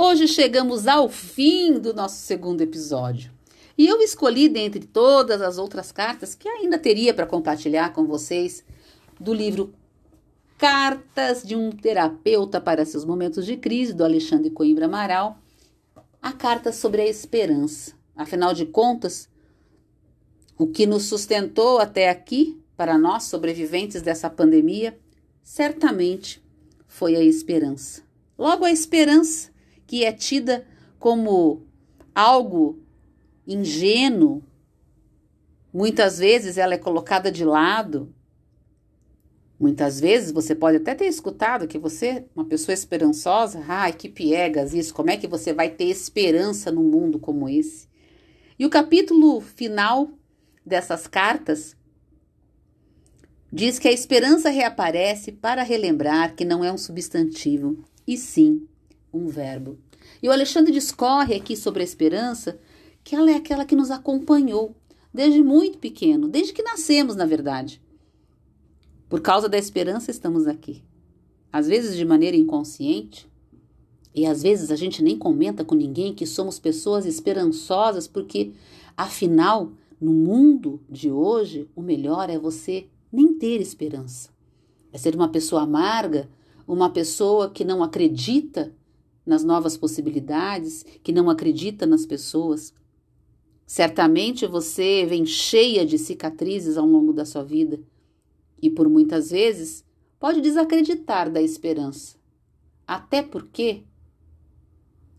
Hoje chegamos ao fim do nosso segundo episódio. E eu escolhi dentre todas as outras cartas que ainda teria para compartilhar com vocês do livro Cartas de um Terapeuta para seus Momentos de Crise, do Alexandre Coimbra Amaral, a carta sobre a esperança. Afinal de contas, o que nos sustentou até aqui, para nós sobreviventes dessa pandemia, certamente foi a esperança. Logo, a esperança que é tida como algo ingênuo, muitas vezes ela é colocada de lado. Muitas vezes você pode até ter escutado que você, uma pessoa esperançosa, ai que piegas isso, como é que você vai ter esperança num mundo como esse? E o capítulo final dessas cartas diz que a esperança reaparece para relembrar que não é um substantivo, e sim um verbo. E o Alexandre discorre aqui sobre a esperança, que ela é aquela que nos acompanhou desde muito pequeno, desde que nascemos, na verdade. Por causa da esperança estamos aqui. Às vezes de maneira inconsciente, e às vezes a gente nem comenta com ninguém que somos pessoas esperançosas, porque afinal, no mundo de hoje, o melhor é você nem ter esperança. É ser uma pessoa amarga, uma pessoa que não acredita nas novas possibilidades, que não acredita nas pessoas. Certamente você vem cheia de cicatrizes ao longo da sua vida e por muitas vezes pode desacreditar da esperança. Até porque,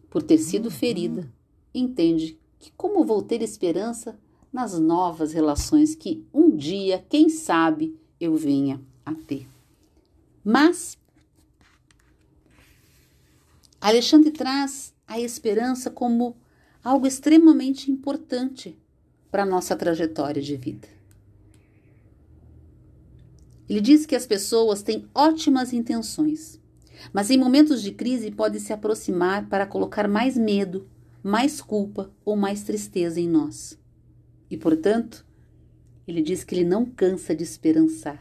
por ter sido ferida, entende que como vou ter esperança nas novas relações que um dia, quem sabe, eu venha a ter. Mas Alexandre traz a esperança como algo extremamente importante para a nossa trajetória de vida. Ele diz que as pessoas têm ótimas intenções, mas em momentos de crise podem se aproximar para colocar mais medo, mais culpa ou mais tristeza em nós. E, portanto, ele diz que ele não cansa de esperançar.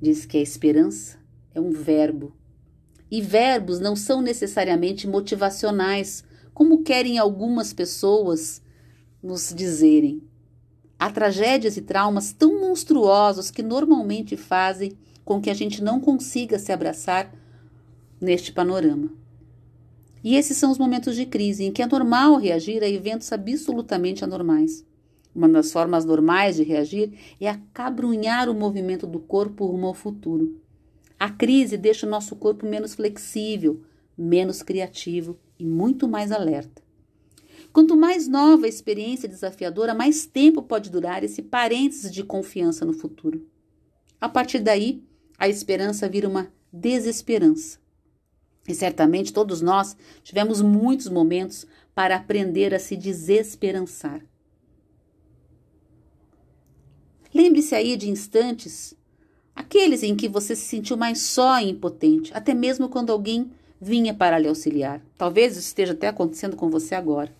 Diz que a esperança é um verbo e verbos não são necessariamente motivacionais, como querem algumas pessoas nos dizerem. Há tragédias e traumas tão monstruosos que normalmente fazem com que a gente não consiga se abraçar neste panorama. E esses são os momentos de crise em que é normal reagir a eventos absolutamente anormais. Uma das formas normais de reagir é acabrunhar o movimento do corpo rumo ao futuro. A crise deixa o nosso corpo menos flexível, menos criativo e muito mais alerta. Quanto mais nova a experiência desafiadora, mais tempo pode durar esse parênteses de confiança no futuro. A partir daí, a esperança vira uma desesperança. E certamente todos nós tivemos muitos momentos para aprender a se desesperançar. Lembre-se aí de instantes Aqueles em que você se sentiu mais só e impotente, até mesmo quando alguém vinha para lhe auxiliar. Talvez isso esteja até acontecendo com você agora.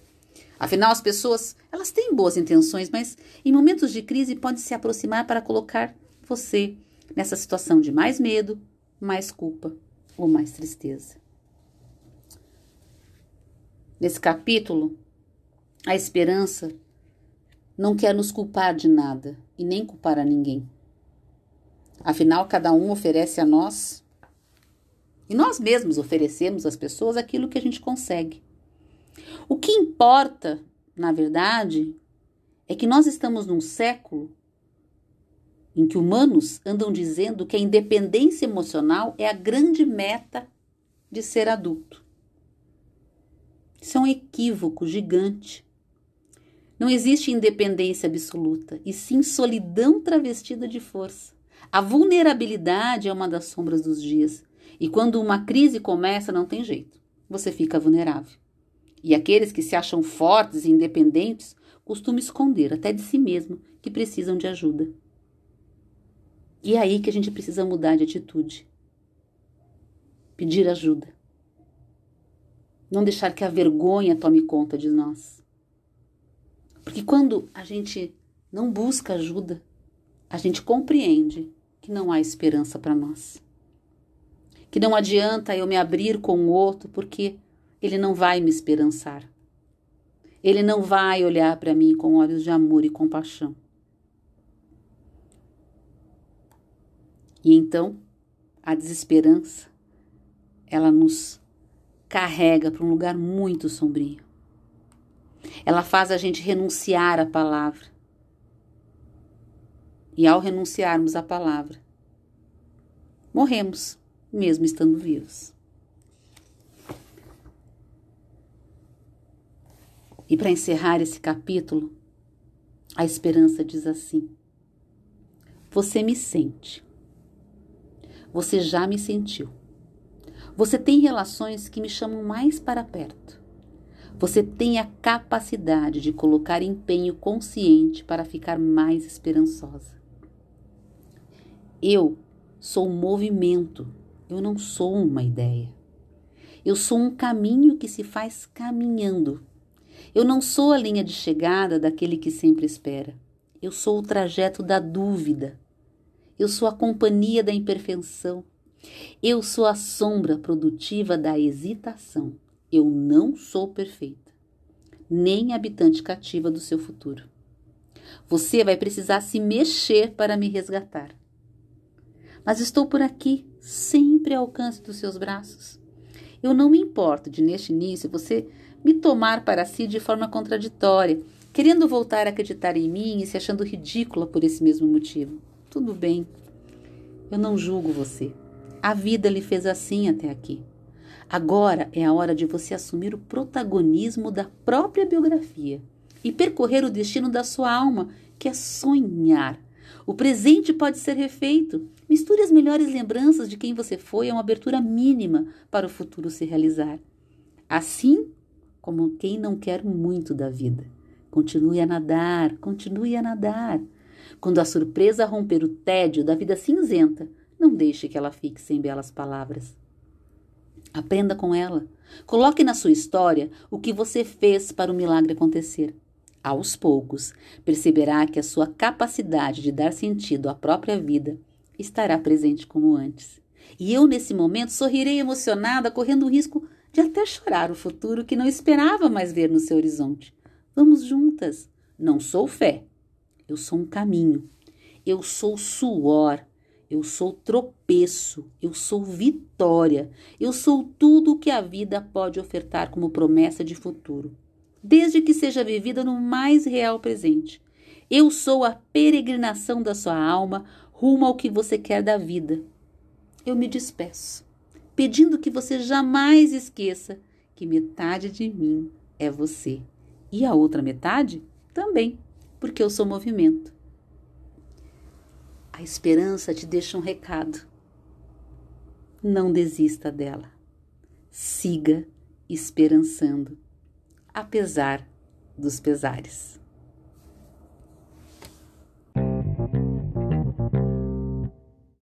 Afinal, as pessoas, elas têm boas intenções, mas em momentos de crise podem se aproximar para colocar você nessa situação de mais medo, mais culpa ou mais tristeza. Nesse capítulo, a esperança não quer nos culpar de nada e nem culpar a ninguém. Afinal, cada um oferece a nós e nós mesmos oferecemos às pessoas aquilo que a gente consegue. O que importa, na verdade, é que nós estamos num século em que humanos andam dizendo que a independência emocional é a grande meta de ser adulto. Isso é um equívoco gigante. Não existe independência absoluta, e sim solidão travestida de força. A vulnerabilidade é uma das sombras dos dias. E quando uma crise começa, não tem jeito. Você fica vulnerável. E aqueles que se acham fortes e independentes costumam esconder até de si mesmo que precisam de ajuda. E é aí que a gente precisa mudar de atitude. Pedir ajuda. Não deixar que a vergonha tome conta de nós. Porque quando a gente não busca ajuda, a gente compreende que não há esperança para nós. que não adianta eu me abrir com o outro porque ele não vai me esperançar. Ele não vai olhar para mim com olhos de amor e compaixão. E então, a desesperança, ela nos carrega para um lugar muito sombrio. Ela faz a gente renunciar à palavra. E ao renunciarmos à palavra, morremos, mesmo estando vivos. E para encerrar esse capítulo, a esperança diz assim: Você me sente. Você já me sentiu. Você tem relações que me chamam mais para perto. Você tem a capacidade de colocar empenho consciente para ficar mais esperançosa. Eu sou um movimento, eu não sou uma ideia. Eu sou um caminho que se faz caminhando eu não sou a linha de chegada daquele que sempre espera. Eu sou o trajeto da dúvida. Eu sou a companhia da imperfeição. Eu sou a sombra produtiva da hesitação. Eu não sou perfeita, nem habitante cativa do seu futuro. Você vai precisar se mexer para me resgatar. Mas estou por aqui, sempre ao alcance dos seus braços. Eu não me importo de, neste início, você me tomar para si de forma contraditória, querendo voltar a acreditar em mim e se achando ridícula por esse mesmo motivo. Tudo bem. Eu não julgo você. A vida lhe fez assim até aqui. Agora é a hora de você assumir o protagonismo da própria biografia e percorrer o destino da sua alma, que é sonhar. O presente pode ser refeito. Misture as melhores lembranças de quem você foi, é uma abertura mínima para o futuro se realizar. Assim como quem não quer muito da vida. Continue a nadar, continue a nadar. Quando a surpresa romper o tédio da vida cinzenta, não deixe que ela fique sem belas palavras. Aprenda com ela. Coloque na sua história o que você fez para o milagre acontecer. Aos poucos, perceberá que a sua capacidade de dar sentido à própria vida estará presente como antes. E eu, nesse momento, sorrirei emocionada, correndo o risco de até chorar o futuro que não esperava mais ver no seu horizonte. Vamos juntas. Não sou fé, eu sou um caminho. Eu sou suor, eu sou tropeço, eu sou vitória, eu sou tudo o que a vida pode ofertar como promessa de futuro, desde que seja vivida no mais real presente. Eu sou a peregrinação da sua alma rumo ao que você quer da vida. Eu me despeço pedindo que você jamais esqueça que metade de mim é você e a outra metade também, porque eu sou movimento. A esperança te deixa um recado. Não desista dela. Siga esperançando, apesar dos pesares.